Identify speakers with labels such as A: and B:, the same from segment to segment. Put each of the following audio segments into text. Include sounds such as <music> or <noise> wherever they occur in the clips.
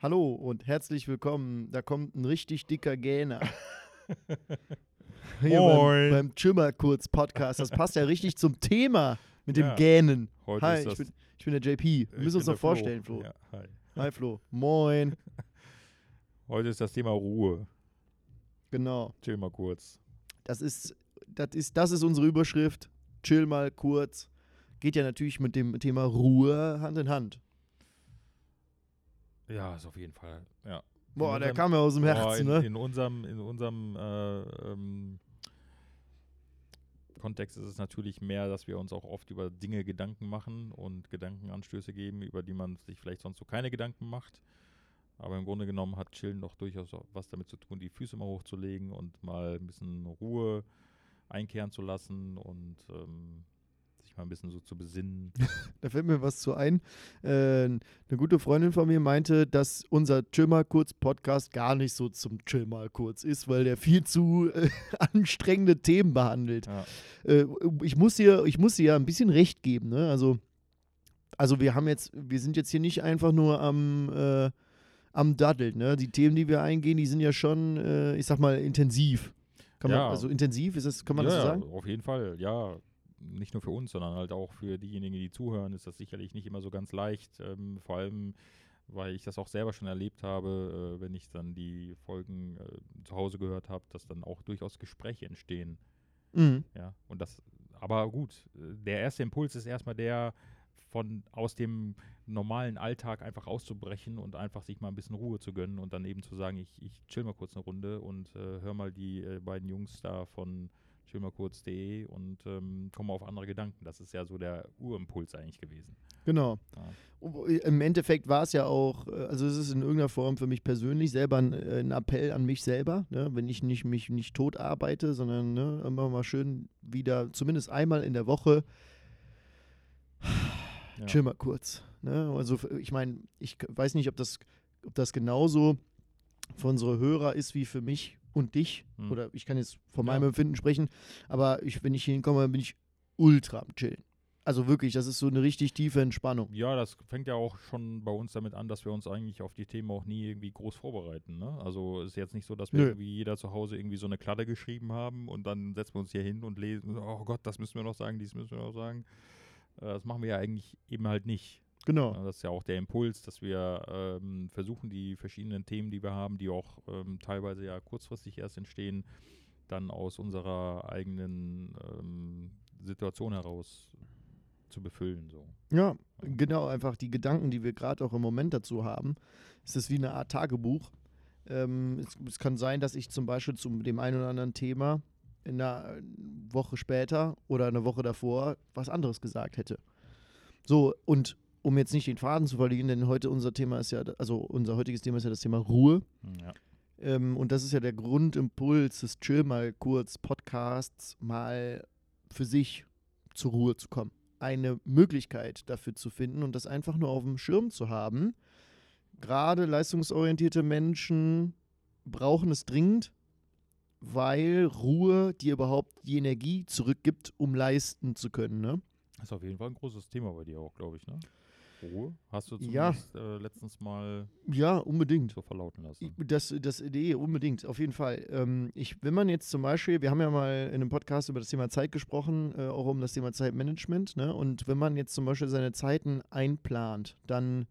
A: Hallo und herzlich willkommen. Da kommt ein richtig dicker Gähner. Hier
B: Moin.
A: beim, beim Chimmer kurz Podcast. Das passt ja richtig zum Thema mit dem
B: Ja.
A: Gähnen.
B: Heute
A: Hi,
B: ist
A: ich
B: das,
A: bin, ich bin der JP. Wir müssen uns noch vorstellen, Flo.
B: Ja, hi.
A: Hi Flo. Moin. <laughs>
B: Heute ist das Thema Ruhe.
A: Genau.
B: Chill mal kurz.
A: Das ist, das ist, das ist unsere Überschrift. Chill mal kurz. Geht ja natürlich mit dem Thema Ruhe Hand in Hand.
B: Ja, ist auf jeden Fall. Ja.
A: Boah,
B: In
A: der
B: unserem-
A: kam ja aus dem
B: Boah,
A: Herzen,
B: in,
A: ne?
B: in unserem, in unserem äh, ähm, Kontext ist es natürlich mehr, dass wir uns auch oft über Dinge Gedanken machen und Gedankenanstöße geben, über die man sich vielleicht sonst so keine Gedanken macht. Aber im Grunde genommen hat Chillen doch durchaus was damit zu tun, die Füße mal hochzulegen und mal ein bisschen Ruhe einkehren zu lassen und ähm, mal ein bisschen so zu besinnen. <laughs>
A: Da fällt mir was zu ein. Äh, eine gute Freundin von mir meinte, dass unser Chill mal kurz Podcast gar nicht so zum Chill mal kurz ist, weil der viel zu äh, <laughs> anstrengende Themen behandelt.
B: Ja.
A: Äh, ich muss dir, ich muss dir ja ein bisschen recht geben. Ne? Also, also wir haben jetzt, wir sind jetzt hier nicht einfach nur am äh, am Daddeln. Ne? Die Themen, die wir eingehen, die sind ja schon, äh, ich sag mal, intensiv. Kann man,
B: Ja.
A: also intensiv, ist das, kann man
B: ja,
A: das so sagen?
B: auf jeden Fall, ja. Nicht nur für uns, sondern halt auch für diejenigen, die zuhören, ist das sicherlich nicht immer so ganz leicht. Ähm, vor allem, weil ich das auch selber schon erlebt habe, äh, wenn ich dann die Folgen äh, zu Hause gehört habe, dass dann auch durchaus Gespräche entstehen.
A: Mhm.
B: Ja, und das, aber gut, äh, der erste Impuls ist erstmal der, von aus dem normalen Alltag einfach auszubrechen und einfach sich mal ein bisschen Ruhe zu gönnen und dann eben zu sagen, ich, ich chill mal kurz eine Runde und äh, hör mal die äh, beiden Jungs da von chillmalkurz.de und ähm, komme auf andere Gedanken. Das ist ja so der Urimpuls eigentlich gewesen.
A: Genau.
B: Ja.
A: Wo- Im Endeffekt war es ja auch, äh, also es ist in irgendeiner Form für mich persönlich selber ein, äh, ein Appell an mich selber, ne? wenn ich nicht, mich nicht tot arbeite, sondern ne, immer mal schön wieder, zumindest einmal in der Woche,
B: Ja.
A: chill mal kurz. Ne? Also ich meine, ich weiß nicht, ob das, ob das genauso für unsere Hörer ist wie für mich und dich.
B: Hm.
A: Oder ich kann jetzt von
B: Ja.
A: meinem Empfinden sprechen, aber ich, wenn ich hier hinkomme, bin ich ultra am Chillen. Also wirklich, das ist so eine richtig tiefe Entspannung.
B: Ja, das fängt ja auch schon bei uns damit an, dass wir uns eigentlich auf die Themen auch nie irgendwie groß vorbereiten. Ne? Also ist jetzt nicht so, dass wir
A: Nö.
B: irgendwie jeder zu Hause irgendwie so eine Kladde geschrieben haben und dann setzen wir uns hier hin und lesen, oh Gott, das müssen wir noch sagen, dies müssen wir noch sagen. Äh, das machen wir ja eigentlich eben halt nicht.
A: Genau.
B: Ja, das ist ja auch der Impuls, dass wir ähm, versuchen, die verschiedenen Themen, die wir haben, die auch ähm, teilweise ja kurzfristig erst entstehen, dann aus unserer eigenen ähm, Situation heraus zu befüllen. So.
A: Ja, genau, einfach die Gedanken, die wir gerade auch im Moment dazu haben. Es ist wie eine Art Tagebuch. Ähm, es, es kann sein, dass ich zum Beispiel zu dem einen oder anderen Thema in einer Woche später oder eine Woche davor was anderes gesagt hätte. So, und um jetzt nicht den Faden zu verlieren, denn heute unser Thema ist ja, also unser heutiges Thema ist ja das Thema Ruhe.
B: Ja.
A: Ähm, und das ist ja der Grundimpuls des Chill mal kurz Podcasts, mal für sich zur Ruhe zu kommen. Eine Möglichkeit dafür zu finden und das einfach nur auf dem Schirm zu haben. Gerade leistungsorientierte Menschen brauchen es dringend, weil Ruhe dir überhaupt die Energie zurückgibt, um leisten zu können. Ne?
B: Das ist auf jeden Fall ein großes Thema bei dir auch, glaube ich, ne? Ruhe? Hast du
A: Ja.
B: zumindest äh, letztens mal
A: Ja, unbedingt.
B: so verlauten lassen.
A: Das, das Idee, unbedingt, auf jeden Fall. Ähm, ich, wenn man jetzt zum Beispiel, wir haben ja mal in einem Podcast über das Thema Zeit gesprochen, äh, auch um das Thema Zeitmanagement, ne? Und wenn man jetzt zum Beispiel seine Zeiten einplant, dann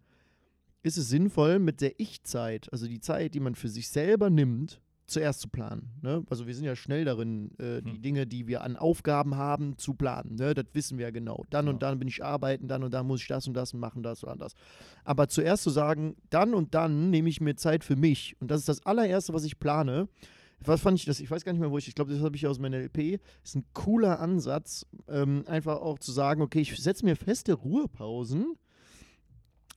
A: ist es sinnvoll, mit der Ich-Zeit, also die Zeit, die man für sich selber nimmt, zuerst zu planen. Ne? Also wir sind ja schnell darin, äh, die
B: Hm.
A: Dinge, die wir an Aufgaben haben, zu planen. Ne? Das wissen wir ja genau. Dann
B: Ja.
A: und dann bin ich arbeiten, dann und dann muss ich das und das machen, das und das. Aber zuerst zu sagen, dann und dann nehme ich mir Zeit für mich. Und das ist das allererste, was ich plane. Was fand ich das? Ich weiß gar nicht mehr, wo ich. Ich glaube, das habe ich aus meiner LP. Ist ein cooler Ansatz, ähm, einfach auch zu sagen, okay, ich setze mir feste Ruhepausen,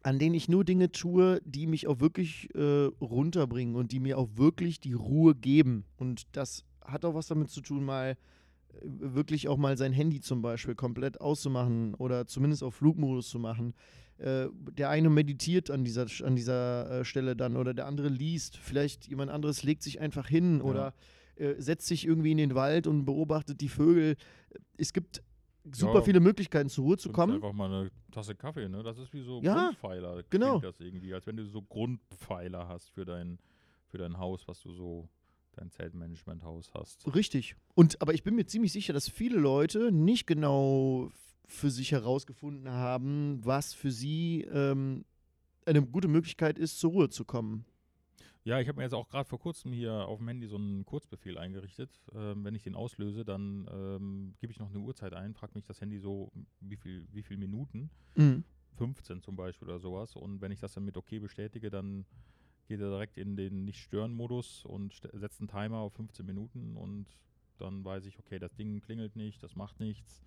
A: an denen ich nur Dinge tue, die mich auch wirklich äh, runterbringen und die mir auch wirklich die Ruhe geben. Und das hat auch was damit zu tun, mal äh, wirklich auch mal sein Handy zum Beispiel komplett auszumachen oder zumindest auf Flugmodus zu machen. Äh, der eine meditiert an dieser, an dieser äh, Stelle dann oder der andere liest. Vielleicht jemand anderes legt sich einfach hin
B: Ja.
A: oder äh, setzt sich irgendwie in den Wald und beobachtet die Vögel. Es gibt super
B: Ja.
A: viele Möglichkeiten zur Ruhe zu kommen.
B: Einfach mal eine Tasse Kaffee, ne? Das ist wie so
A: Ja,
B: Grundpfeiler.
A: genau.
B: Das irgendwie, als wenn du so Grundpfeiler hast für dein, für dein Haus, was du so, dein Zeltmanagement-Haus hast.
A: Richtig. Und aber ich bin mir ziemlich sicher, dass viele Leute nicht genau für sich herausgefunden haben, was für sie ähm, eine gute Möglichkeit ist, zur Ruhe zu kommen.
B: Ja, ich habe mir jetzt auch gerade vor kurzem hier auf dem Handy so einen Kurzbefehl eingerichtet. Ähm, wenn ich den auslöse, dann ähm, gebe ich noch eine Uhrzeit ein, fragt mich das Handy so, wie viel, wie viel Minuten.
A: Mhm.
B: 15 zum Beispiel oder sowas. Und wenn ich das dann mit OK bestätige, dann geht er direkt in den Nicht-Stören-Modus und setzt einen Timer auf 15 Minuten und dann weiß ich, okay, das Ding klingelt nicht, das macht nichts.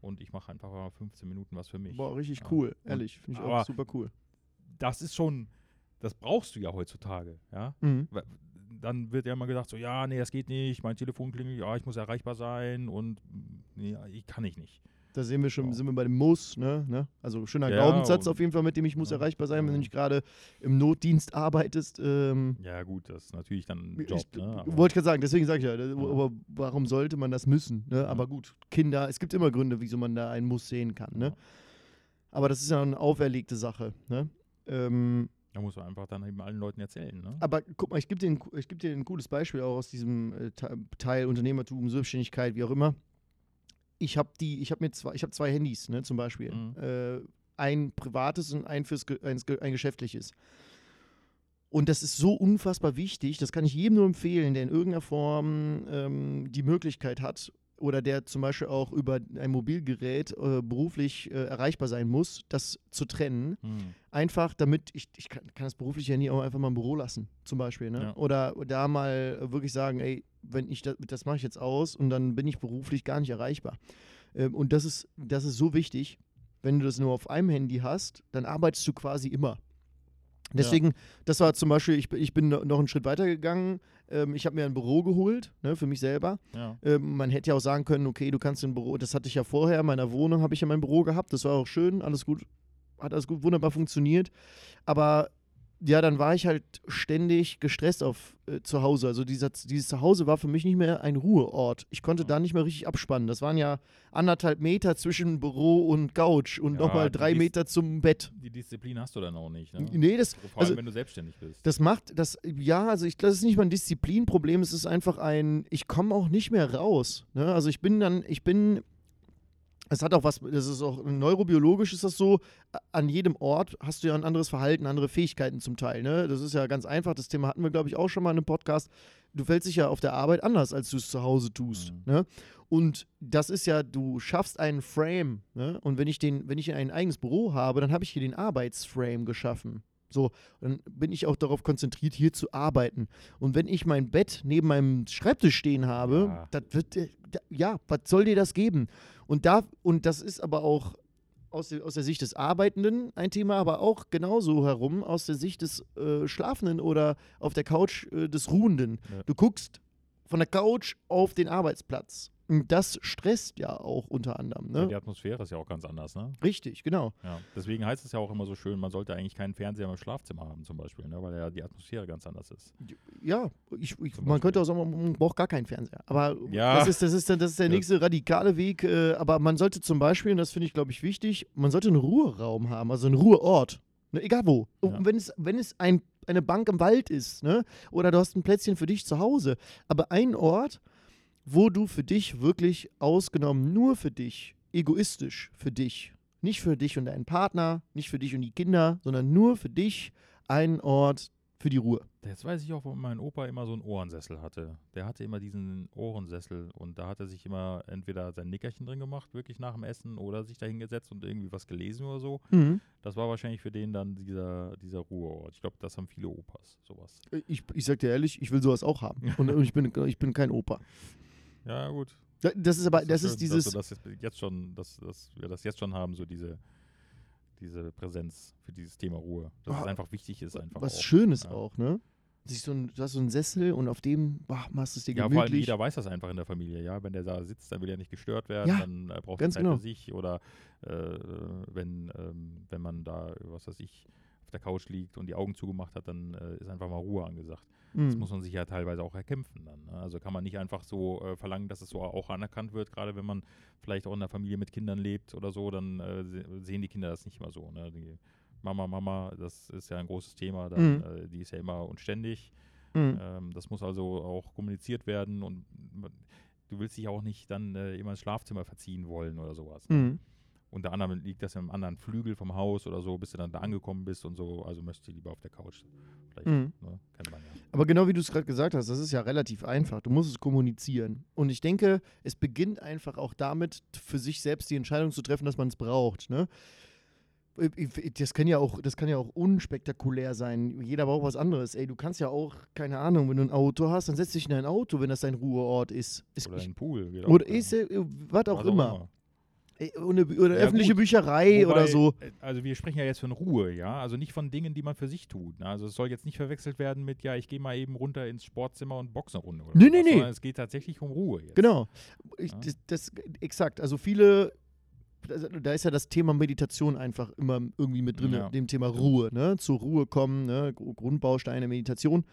B: Und ich mache einfach mal 15 Minuten was für mich.
A: Boah, richtig
B: Ja.
A: cool. Ehrlich, finde ich auch super cool.
B: Das ist schon, das brauchst du ja heutzutage, ja.
A: Mhm.
B: Dann wird ja immer gesagt, so, ja, nee, das geht nicht, mein Telefon klingelt, ja, ich muss erreichbar sein und mm, nee, ich kann ich nicht.
A: Da sehen wir schon,
B: Ja.
A: sind wir bei dem Muss, ne? ne? Also schöner
B: Ja,
A: Glaubenssatz auf jeden Fall, mit dem ich muss
B: ja,
A: erreichbar sein, wenn du nicht gerade im Notdienst arbeitest. Ähm,
B: Ja, gut, das ist natürlich dann ein
A: ich,
B: Job, ne? aber-
A: wollte ich gerade sagen, deswegen sage ich ja,
B: Ja.
A: aber warum sollte man das müssen? Ne?
B: Ja.
A: Aber gut, Kinder, es gibt immer Gründe, wieso man da einen Muss sehen kann. Ne? Aber das ist ja eine auferlegte Sache. Ne? Ähm,
B: Da muss man einfach dann eben allen Leuten erzählen, ne?
A: aber guck mal, ich gebe dir, ein- ich geb dir ein cooles Beispiel auch aus diesem äh, Te- Teil Unternehmertum, Selbstständigkeit, wie auch immer. Ich habe die, ich habe mir zwei, ich habe zwei Handys, ne, zum Beispiel.
B: Mhm.
A: Äh, ein privates und ein fürs ge- ein geschäftliches. Und das ist so unfassbar wichtig, das kann ich jedem nur empfehlen, der in irgendeiner Form ähm, die Möglichkeit hat oder der zum Beispiel auch über ein Mobilgerät äh, beruflich äh, erreichbar sein muss, das zu trennen
B: Hm.
A: einfach damit ich, ich kann, kann das berufliche Handy auch einfach mal im Büro lassen, zum Beispiel. Ne?
B: Ja.
A: Oder da mal wirklich sagen, ey, wenn ich das, das mache ich jetzt aus und dann bin ich beruflich gar nicht erreichbar. Ähm, und das ist, das ist so wichtig, wenn du das nur auf einem Handy hast, dann arbeitest du quasi immer. Deswegen, das war zum Beispiel, ich, bin- ich bin no- noch einen Schritt weiter gegangen. Ähm, ich habe mir ein Büro geholt, ne, für mich selber.
B: Ja.
A: Ähm, man hätte ja auch sagen können, okay, du kannst ein Büro, das hatte ich ja vorher, in meiner Wohnung habe ich ja mein Büro gehabt, das war auch schön, alles gut, hat alles gut, wunderbar funktioniert. Aber ja, dann war ich halt ständig gestresst auf äh, zu Hause. Also dieser, dieses Zuhause war für mich nicht mehr ein Ruheort. Ich konnte
B: Ja.
A: da nicht mehr richtig abspannen. Das waren ja anderthalb Meter zwischen Büro und Couch und
B: Ja,
A: nochmal drei
B: ist-
A: Meter zum Bett.
B: Die Disziplin hast du dann auch nicht, ne?
A: Nee, das,
B: Vor allem,
A: also-
B: wenn du selbstständig bist.
A: das macht, das, ja, also ich, das ist nicht mal ein Disziplinproblem, es ist einfach ein, ich komme auch nicht mehr raus. Ne? Also ich bin dann, ich bin, es hat auch was, das ist auch neurobiologisch ist das so, an jedem Ort hast du ja ein anderes Verhalten, andere Fähigkeiten zum Teil. Ne? Das ist ja ganz einfach, das Thema hatten wir, glaube ich, auch schon mal in einem Podcast. Du fällst dich ja auf der Arbeit anders, als du es zu Hause tust.
B: Mhm.
A: Ne? Und das ist ja, du schaffst einen Frame. Ne? Und wenn ich den, wenn ich ein eigenes Büro habe, dann habe ich hier den Arbeitsframe geschaffen. So, dann bin ich auch darauf konzentriert, hier zu arbeiten. Und wenn ich mein Bett neben meinem Schreibtisch stehen habe,
B: Ja.
A: das wird, äh, ja, was soll dir das geben? Und da, und das ist aber auch aus der, aus der Sicht des Arbeitenden ein Thema, aber auch genauso herum aus der Sicht des äh, Schlafenden oder auf der Couch äh, des Ruhenden.
B: Ja.
A: Du guckst von der Couch auf den Arbeitsplatz. Das stresst ja auch unter anderem.
B: Ja,
A: Ne?
B: die Atmosphäre ist ja auch ganz anders, ne?
A: Richtig, genau.
B: Ja. Deswegen heißt es ja auch immer so schön, man sollte eigentlich keinen Fernseher im Schlafzimmer haben, zum Beispiel, ne? Weil ja die Atmosphäre ganz anders ist.
A: Ja, ich, ich, man könnte auch sagen, man braucht gar keinen Fernseher. Aber
B: Ja.
A: das, ist, das, ist, der- das ist der
B: Ja.
A: nächste radikale Weg. Äh, aber man sollte zum Beispiel, und das finde ich, glaube ich, wichtig, man sollte einen Ruheraum haben, also einen Ruheort. Ne, egal wo.
B: Ja.
A: Und wenn es, wenn es ein, eine Bank im Wald ist, ne? oder du hast ein Plätzchen für dich zu Hause, aber ein Ort, wo du für dich wirklich ausgenommen, nur für dich, egoistisch für dich, nicht für dich und deinen Partner, nicht für dich und die Kinder, sondern nur für dich, ein Ort für die Ruhe.
B: Jetzt weiß ich auch, warum mein Opa immer so einen Ohrensessel hatte. Der hatte immer diesen Ohrensessel und da hat er sich immer entweder sein Nickerchen drin gemacht, wirklich nach dem Essen, oder sich da hingesetzt und irgendwie was gelesen oder so.
A: Mhm.
B: Das war wahrscheinlich für den dann dieser, dieser Ruheort. Ich glaube, das haben viele Opas, sowas.
A: Ich, ich sag dir ehrlich, ich will sowas auch haben. <laughs> Und, und ich, bin, ich bin kein Opa.
B: Ja, gut.
A: Da- Das ist aber, das
B: schön,
A: ist dieses,
B: Dass, das jetzt- schon, dass, dass wir das jetzt schon haben, so diese, diese Präsenz für dieses Thema Ruhe. Dass
A: Ah,
B: es einfach wichtig ist, einfach
A: was
B: auch.
A: Schönes
B: ja.
A: auch, ne? So ein, du hast so einen Sessel und auf dem boah, machst du es dir
B: Ja, vor allem
A: gemütlich.
B: jeder weiß das einfach in der Familie, ja. Wenn der da sitzt, dann will er nicht gestört werden,
A: Ja,
B: dann äh, braucht er
A: ganz
B: Zeit
A: genau.
B: für sich oder äh, wenn, ähm, wenn man da, was weiß ich, auf der Couch liegt und die Augen zugemacht hat, dann äh, ist einfach mal Ruhe angesagt. Das
A: Mhm.
B: muss man sich ja teilweise auch erkämpfen dann. Ne? Also kann man nicht einfach so äh, verlangen, dass es so auch anerkannt wird, gerade wenn man vielleicht auch in einer Familie mit Kindern lebt oder so, dann äh, se sehen die Kinder das nicht immer so. Ne? Die Mama, Mama, das ist ja ein großes Thema, dann,
A: Mhm.
B: äh, die ist ja immer und ständig.
A: Mhm.
B: Ähm, das muss also auch kommuniziert werden und du willst dich auch nicht dann äh, immer ins Schlafzimmer verziehen wollen oder sowas. Ne? Unter anderem liegt das im anderen Flügel vom Haus oder so, bis du dann da angekommen bist und so. Also möchtest du lieber auf der Couch. Vielleicht,
A: Mhm.
B: ne? kennt man ja.
A: Aber genau wie du es gerade gesagt hast, das ist ja relativ einfach. Du musst es kommunizieren. Und ich denke, es beginnt einfach auch damit, für sich selbst die Entscheidung zu treffen, dass man es braucht. Ne? Ich- Das kann ja auch, das kann ja auch unspektakulär sein. Jeder braucht was anderes. Ey, du kannst ja auch, keine Ahnung, wenn du ein Auto hast, dann setz dich in ein Auto, wenn das dein Ruheort ist. ist
B: Oder
A: ich,
B: ein Pool. Geht
A: oder
B: auch, ja.
A: ist, äh, was auch
B: Was
A: immer. Ey, Oder, oder
B: Ja,
A: öffentliche
B: gut.
A: Bücherei
B: Wobei,
A: oder so.
B: äh, Also wir sprechen ja jetzt von Ruhe, ja. Also nicht von Dingen, die man für sich tut. Ne? Also es soll jetzt nicht verwechselt werden mit, ja, ich gehe mal eben runter ins Sportzimmer und boxe eine Runde. Oder
A: Nee,
B: sowas,
A: nee, nee.
B: sondern Es geht tatsächlich um Ruhe jetzt.
A: Genau. Ich,
B: Ja.
A: das, das, exakt. Also viele, da ist ja das Thema Meditation einfach immer irgendwie mit drin,
B: Ja,
A: dem Thema. Ruhe, ne? Zur Ruhe kommen, ne? Gru- Grundbausteine Meditation.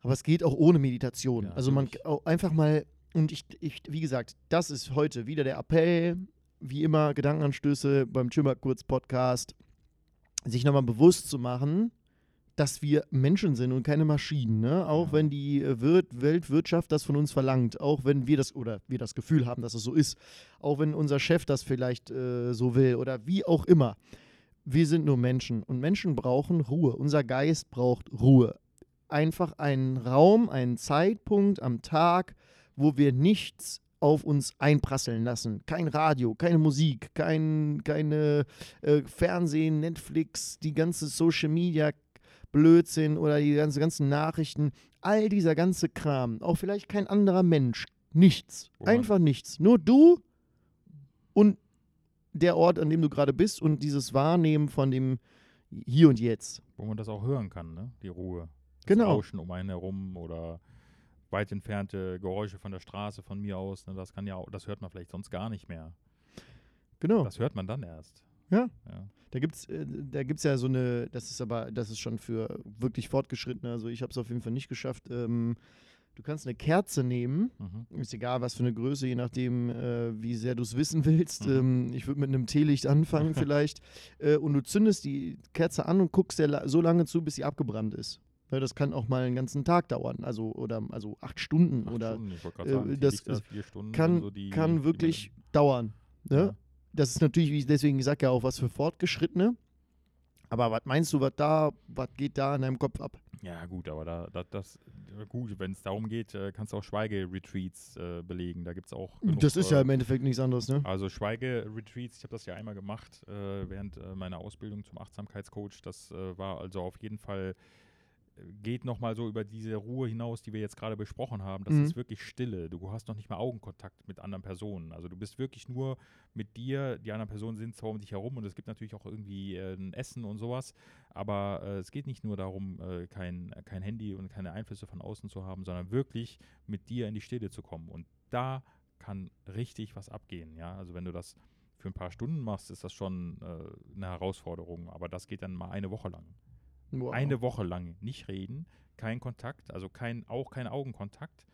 A: Aber es geht auch ohne Meditation. Also man auch einfach mal, und ich, ich, wie gesagt, das ist heute wieder der Appell, wie immer, Gedankenanstöße beim Chimmer Kurz Podcast, sich nochmal bewusst zu machen, dass wir Menschen sind und keine Maschinen, ne? Auch
B: Ja.
A: wenn die äh, Wir Weltwirtschaft das von uns verlangt, auch wenn wir das oder wir das Gefühl haben, dass es so ist, auch wenn unser Chef das vielleicht äh, so will oder wie auch immer. Wir sind nur Menschen und Menschen brauchen Ruhe. Unser Geist braucht Ruhe. Einfach einen Raum, einen Zeitpunkt am Tag, wo wir nichts auf uns einprasseln lassen. Kein Radio, keine Musik, kein, keine äh, Fernsehen, Netflix, die ganze Social Media Blödsinn oder die ganze, ganzen Nachrichten. All dieser ganze Kram. Auch vielleicht kein anderer Mensch. Nichts.
B: Man-
A: Einfach nichts. Nur du und der Ort, an dem du gerade bist und dieses Wahrnehmen von dem Hier und Jetzt.
B: Wo man das auch hören kann, ne? Die Ruhe. Das
A: Genau.
B: Rauschen um einen herum oder weit entfernte Geräusche von der Straße von mir aus. Ne? Das kann ja auch, das hört man vielleicht sonst gar nicht mehr.
A: Genau.
B: Das hört man dann erst.
A: Ja.
B: ja.
A: Da gibt es äh, da gibt's ja so eine, das ist aber, das ist schon für wirklich Fortgeschrittene, also ich habe es auf jeden Fall nicht geschafft. Ähm, du kannst eine Kerze nehmen,
B: Mhm.
A: ist egal was für eine Größe, je nachdem, äh, wie sehr du es wissen willst.
B: Mhm.
A: Ähm, ich würde mit einem Teelicht anfangen <laughs> vielleicht. Äh, und du zündest die Kerze an und guckst der so lange zu, bis sie abgebrannt ist. Das kann auch mal einen ganzen Tag dauern, also oder also acht Stunden
B: Acht
A: oder
B: Stunden,
A: äh,
B: sagen,
A: das
B: Stunden
A: kann,
B: so die,
A: kann
B: die
A: wirklich
B: man-
A: dauern. Ne?
B: Ja.
A: Das ist natürlich, wie ich deswegen sage ja auch was für Fortgeschrittene. Aber was meinst du, was da, was geht da in deinem Kopf ab?
B: Ja, gut, aber da, da das, gut, wenn es darum geht, äh, kannst du auch Schweigeretreats äh, belegen. Da gibt es auch. genug,
A: das ist ja
B: äh,
A: im Endeffekt nichts anderes, ne?
B: Also Schweigeretreats, ich habe das ja einmal gemacht äh, während äh, meiner Ausbildung zum Achtsamkeitscoach. Das war also auf jeden Fall, geht nochmal so über diese Ruhe hinaus, die wir jetzt gerade besprochen haben. Das
A: Mhm.
B: ist wirklich Stille. Du hast noch nicht mal Augenkontakt mit anderen Personen. Also du bist wirklich nur mit dir, die anderen Personen sind zwar um dich herum und es gibt natürlich auch irgendwie äh, ein Essen und sowas, aber äh, es geht nicht nur darum, äh, kein, kein Handy und keine Einflüsse von außen zu haben, sondern wirklich mit dir in die Stille zu kommen. Und da kann richtig was abgehen. Ja, also wenn du das für ein paar Stunden machst, ist das schon äh, eine Herausforderung. Aber das geht dann mal eine Woche lang.
A: Wow.
B: Eine Woche lang nicht reden, kein Kontakt, also kein, auch kein Augenkontakt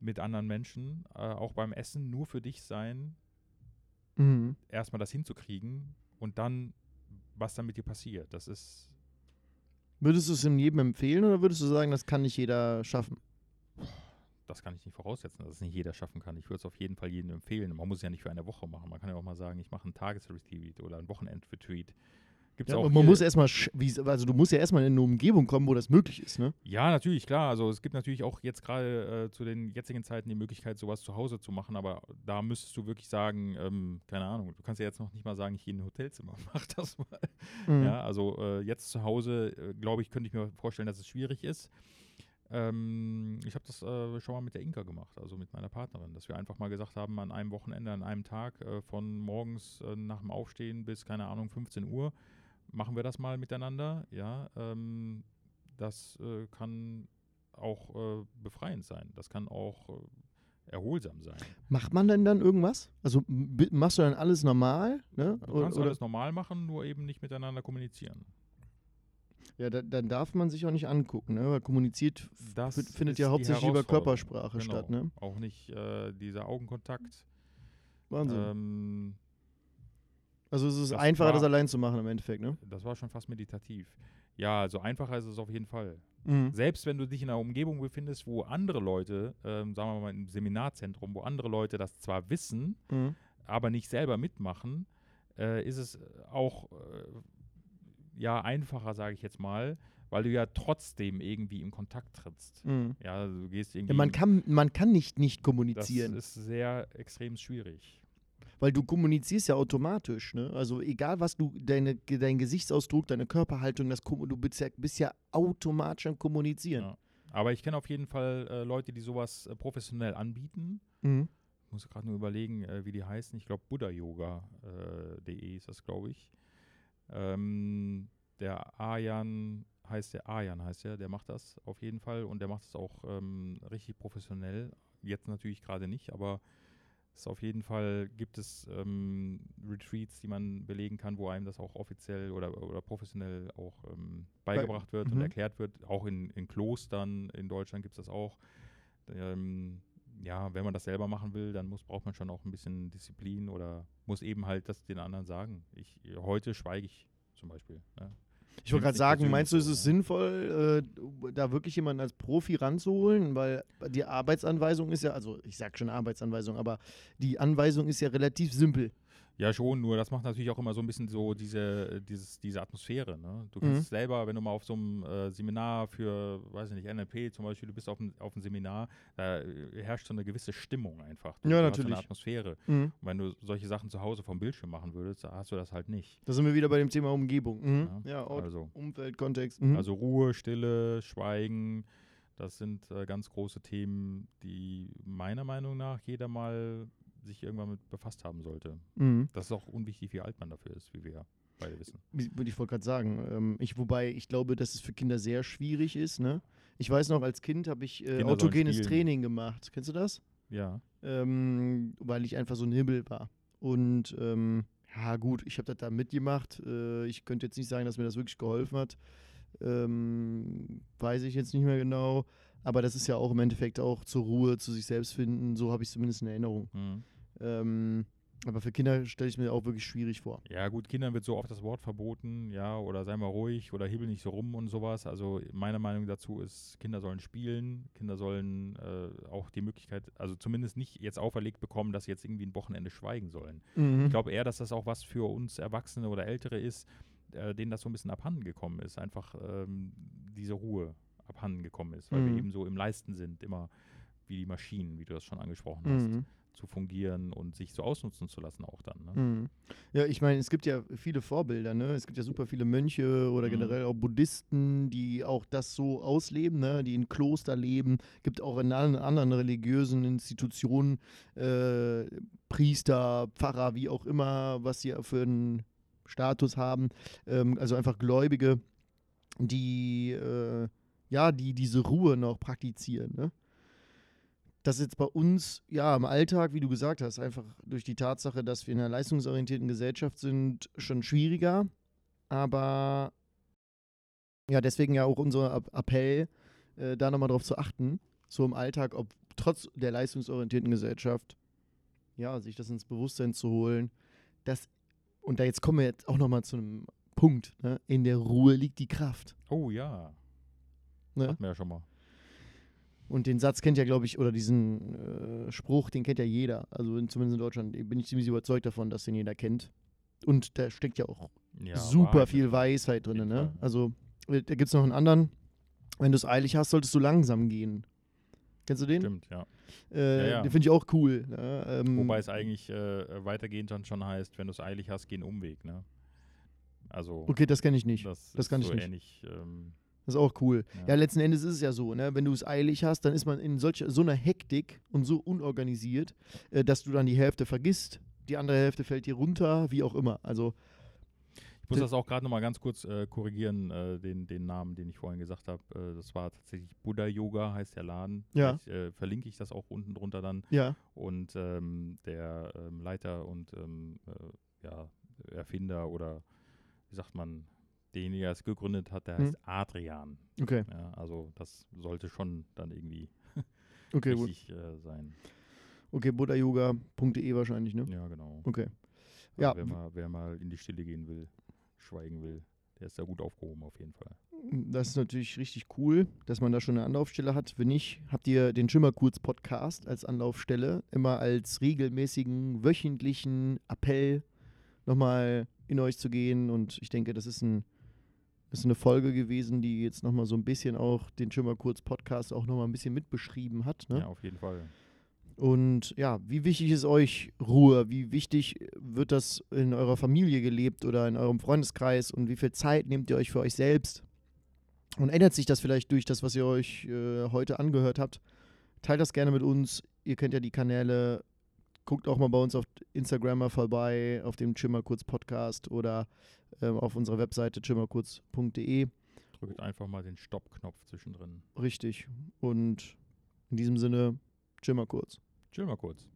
B: mit anderen Menschen, äh, auch beim Essen nur für dich sein,
A: Mhm.
B: erstmal das hinzukriegen und dann, was dann mit dir passiert. Das ist,
A: Würdest du es jedem empfehlen oder würdest du sagen, das kann nicht jeder schaffen?
B: das kann ich nicht voraussetzen, dass es nicht jeder schaffen kann. Ich würde es auf jeden Fall jedem empfehlen. Man muss es ja nicht für eine Woche machen. Man kann ja auch mal sagen, ich mache einen Tagesretreat oder einen Wochenendretreat. Gibt's
A: Ja,
B: auch
A: man
B: hier-
A: muss erstmal, also du musst ja erstmal in eine Umgebung kommen, wo das möglich ist, ne?
B: Ja, natürlich, klar. Also es gibt natürlich auch jetzt gerade äh, zu den jetzigen Zeiten die Möglichkeit, sowas zu Hause zu machen, aber da müsstest du wirklich sagen, ähm, keine Ahnung, du kannst ja jetzt noch nicht mal sagen, ich gehe in ein Hotelzimmer, <laughs> mach das mal.
A: Mhm.
B: Ja, also äh, jetzt zu Hause, äh, glaube ich, könnte ich mir vorstellen, dass es schwierig ist. Ähm, ich habe das äh, schon mal mit der Inka gemacht, also mit meiner Partnerin, dass wir einfach mal gesagt haben, an einem Wochenende, an einem Tag, äh, von morgens nach dem Aufstehen bis, keine Ahnung, 15 Uhr, machen wir das mal miteinander. Ja, ähm, das äh, kann auch äh, befreiend sein. Das kann auch äh, erholsam sein.
A: Macht man denn dann irgendwas? Also machst du dann alles normal? Ne?
B: Du kannst
A: oder-
B: alles normal machen, nur eben nicht miteinander kommunizieren.
A: Ja, da, dann darf man sich auch nicht angucken, ne? weil kommuniziert findet ja hauptsächlich über. Körpersprache
B: Genau.
A: statt. Ne?
B: Auch nicht äh, dieser Augenkontakt.
A: Wahnsinn.
B: Ähm,
A: also es ist
B: das
A: einfacher, das
B: war-
A: allein zu machen im Endeffekt. Ne?
B: das war schon fast meditativ. Ja, also einfacher ist es auf jeden Fall.
A: Mhm.
B: Selbst wenn du dich in einer Umgebung befindest, wo andere Leute, ähm, sagen wir mal im Seminarzentrum, wo andere Leute das zwar wissen,
A: Mhm.
B: aber nicht selber mitmachen, äh, ist es auch äh, ja einfacher, sage ich jetzt mal, weil du ja trotzdem irgendwie in Kontakt trittst.
A: Mhm.
B: Ja, du gehst irgendwie.
A: Ja, man, kann, man kann nicht nicht
B: das
A: kommunizieren,
B: ist sehr extrem schwierig.
A: Weil du kommunizierst ja automatisch. Ne? Also egal was du, deine, dein Gesichtsausdruck, deine Körperhaltung, das, du bist ja, bist ja automatisch am Kommunizieren.
B: Ja. Aber ich kenne auf jeden Fall äh, Leute, die sowas äh, professionell anbieten.
A: Mhm.
B: Ich muss gerade nur überlegen, äh, wie die heißen. Ich glaube, buddhayoga.de ist das, glaube ich. Ähm, der Ayan heißt der Ayan heißt der, der macht das auf jeden Fall und der macht es auch ähm, richtig professionell. Jetzt natürlich gerade nicht, aber es auf jeden Fall gibt es ähm, Retreats, die man belegen kann, wo einem das auch offiziell oder, oder professionell auch ähm, beigebracht wird und
A: mhm.
B: erklärt wird. Auch in, in Klostern in Deutschland gibt es das auch. Ähm, ja, wenn man das selber machen will, dann muss, braucht man schon auch ein bisschen Disziplin oder muss eben halt das den anderen sagen. Ich, heute schweige ich zum Beispiel. Ne?
A: Ich wollte gerade sagen, meinst du, ist es sinnvoll, äh, da wirklich jemanden als Profi ranzuholen? Weil die Arbeitsanweisung ist ja, also ich sag schon Arbeitsanweisung, aber die Anweisung ist ja relativ simpel.
B: Ja, schon, nur das macht natürlich auch immer so ein bisschen so diese, dieses, diese Atmosphäre. Ne? Du kannst
A: Mhm.
B: selber, wenn du mal auf so einem äh, Seminar für, weiß ich nicht, NLP zum Beispiel, du bist auf einem, auf einem Seminar, da äh, herrscht so eine gewisse Stimmung einfach. Du,
A: Ja,
B: du hast so
A: natürlich.
B: eine Atmosphäre.
A: Mhm.
B: Und wenn du solche Sachen zu Hause vom Bildschirm machen würdest, da hast du das halt nicht.
A: Da sind wir wieder bei dem Thema Umgebung. Mhm.
B: Ja,
A: Ja, Ort,
B: also-
A: Umfeld, Kontext. Mhm.
B: Also Ruhe, Stille, Schweigen, das sind äh, ganz große Themen, die meiner Meinung nach jeder mal sich irgendwann mit befasst haben sollte.
A: mhm.
B: Das ist auch unwichtig, wie alt man dafür ist, wie wir beide wissen.
A: Wie- Ich wollte gerade sagen, ähm, ich, wobei ich glaube, dass es für Kinder sehr schwierig ist. Ne? Ich weiß noch, als Kind habe ich äh, autogenes. Training gemacht. Kennst du das?
B: Ja.
A: ähm, weil ich einfach so ein Hibbel war. Und ähm, ja, gut, ich habe das da mitgemacht. Äh, ich könnte jetzt nicht sagen, dass mir das wirklich geholfen hat. Ähm, weiß ich jetzt nicht mehr genau. Aber das ist ja auch im Endeffekt auch zur Ruhe, zu sich selbst finden. So habe ich zumindest in Erinnerung.
B: Mhm.
A: Ähm, aber für Kinder stelle ich mir auch wirklich schwierig vor.
B: Ja, gut, Kindern wird so oft das Wort verboten, ja, oder sei mal ruhig oder hibbel nicht so rum und sowas. Also meine Meinung dazu ist, Kinder sollen spielen, Kinder sollen äh, auch die Möglichkeit, also zumindest nicht jetzt auferlegt bekommen, dass sie jetzt irgendwie ein Wochenende schweigen sollen.
A: Mhm.
B: Ich glaube eher, dass das auch was für uns Erwachsene oder Ältere ist, äh, denen das so ein bisschen abhanden gekommen ist. Einfach ähm, diese Ruhe abhanden gekommen ist, weil
A: Mhm.
B: wir eben so im Leisten sind, immer wie die Maschinen, wie du das schon angesprochen hast,
A: Mhm.
B: Zu fungieren und sich so ausnutzen zu lassen auch dann. Ne?
A: Mhm. Ja, ich meine, es gibt ja viele Vorbilder, ne? Es gibt ja super viele Mönche oder
B: Mhm.
A: generell auch Buddhisten, die auch das so ausleben, ne? Die in Kloster leben. Gibt auch in allen anderen religiösen Institutionen äh, Priester, Pfarrer, wie auch immer, was sie für einen Status haben. Ähm, also einfach Gläubige, die äh, ja, die diese Ruhe noch praktizieren, ne? Das ist jetzt bei uns, ja, im Alltag, wie du gesagt hast, einfach durch die Tatsache, dass wir in einer leistungsorientierten Gesellschaft sind, schon schwieriger. Aber ja, deswegen ja auch unser Appell, äh, da nochmal drauf zu achten, so im Alltag, ob trotz der leistungsorientierten Gesellschaft, ja, sich das ins Bewusstsein zu holen, dass, und da jetzt kommen wir jetzt auch nochmal zu einem Punkt, ne? in der Ruhe liegt die Kraft.
B: Oh ja,
A: Ne?
B: hatten wir ja schon mal.
A: Und den Satz kennt ja, glaube ich, oder diesen äh, Spruch, den kennt ja jeder. Also in, zumindest in Deutschland bin ich ziemlich überzeugt davon, dass den jeder kennt. Und da steckt ja auch
B: Ja,
A: super
B: Wahrheit
A: viel Weisheit drin. Ne? Also äh, da gibt es noch einen anderen. Wenn du es eilig hast, solltest du langsam gehen. Kennst du den?
B: Stimmt, ja.
A: Äh,
B: Ja, ja.
A: Den finde ich auch cool. Ne? Ähm,
B: Wobei es eigentlich äh, weitergehend dann schon heißt, wenn du es eilig hast, geh einen Umweg, ne? Also
A: okay, das kenne ich nicht.
B: das,
A: das kann
B: so
A: ich nicht.
B: ähnlich. Ähm,
A: Das ist auch cool.
B: Ja.
A: Ja, letzten Endes ist es ja so, ne? wenn du es eilig hast, dann ist man in solch, so einer Hektik und so unorganisiert, äh, dass du dann die Hälfte vergisst, die andere Hälfte fällt dir runter, wie auch immer. Also,
B: ich muss das auch gerade nochmal ganz kurz äh, korrigieren, äh, den, den Namen, den ich vorhin gesagt habe. Äh, das war tatsächlich Buddha Yoga, heißt der Laden.
A: Ja.
B: Vielleicht, äh, verlinke ich das auch unten drunter dann.
A: Ja.
B: Und ähm, der ähm, Leiter und ähm, äh, ja, Erfinder oder wie sagt man, derjenige, der es gegründet hat, der
A: Hm.
B: heißt Adrian.
A: Okay.
B: Ja, also das sollte schon dann irgendwie <laughs>
A: Okay,
B: richtig äh, sein.
A: Okay, buddhayoga.de wahrscheinlich, ne?
B: Ja, genau.
A: Okay.
B: Also
A: Ja.
B: wer, mal, wer mal in die Stille gehen will, schweigen will, der ist da gut aufgehoben auf jeden Fall.
A: Das ist natürlich richtig cool, dass man da schon eine Anlaufstelle hat. Wenn nicht, habt ihr den Schimmerkurz-Podcast als Anlaufstelle, immer als regelmäßigen, wöchentlichen Appell nochmal in euch zu gehen. Und ich denke, das ist, ein, ist eine Folge gewesen, die jetzt nochmal so ein bisschen auch den Schimmerkurz-Podcast auch nochmal ein bisschen mitbeschrieben hat. Ne?
B: Ja, auf jeden Fall.
A: Und ja, wie wichtig ist euch Ruhe? Wie wichtig wird das in eurer Familie gelebt oder in eurem Freundeskreis? Und wie viel Zeit nehmt ihr euch für euch selbst? Und ändert sich das vielleicht durch das, was ihr euch äh, heute angehört habt? Teilt das gerne mit uns. Ihr kennt ja die Kanäle. Guckt auch mal bei uns auf Instagram mal vorbei, auf dem Chimmerkurz Podcast oder ähm, auf unserer Webseite chimmerkurz.de.
B: Drückt einfach mal den Stoppknopf zwischendrin.
A: Richtig. Und in diesem Sinne, Chimmerkurz.
B: Chill mal kurz.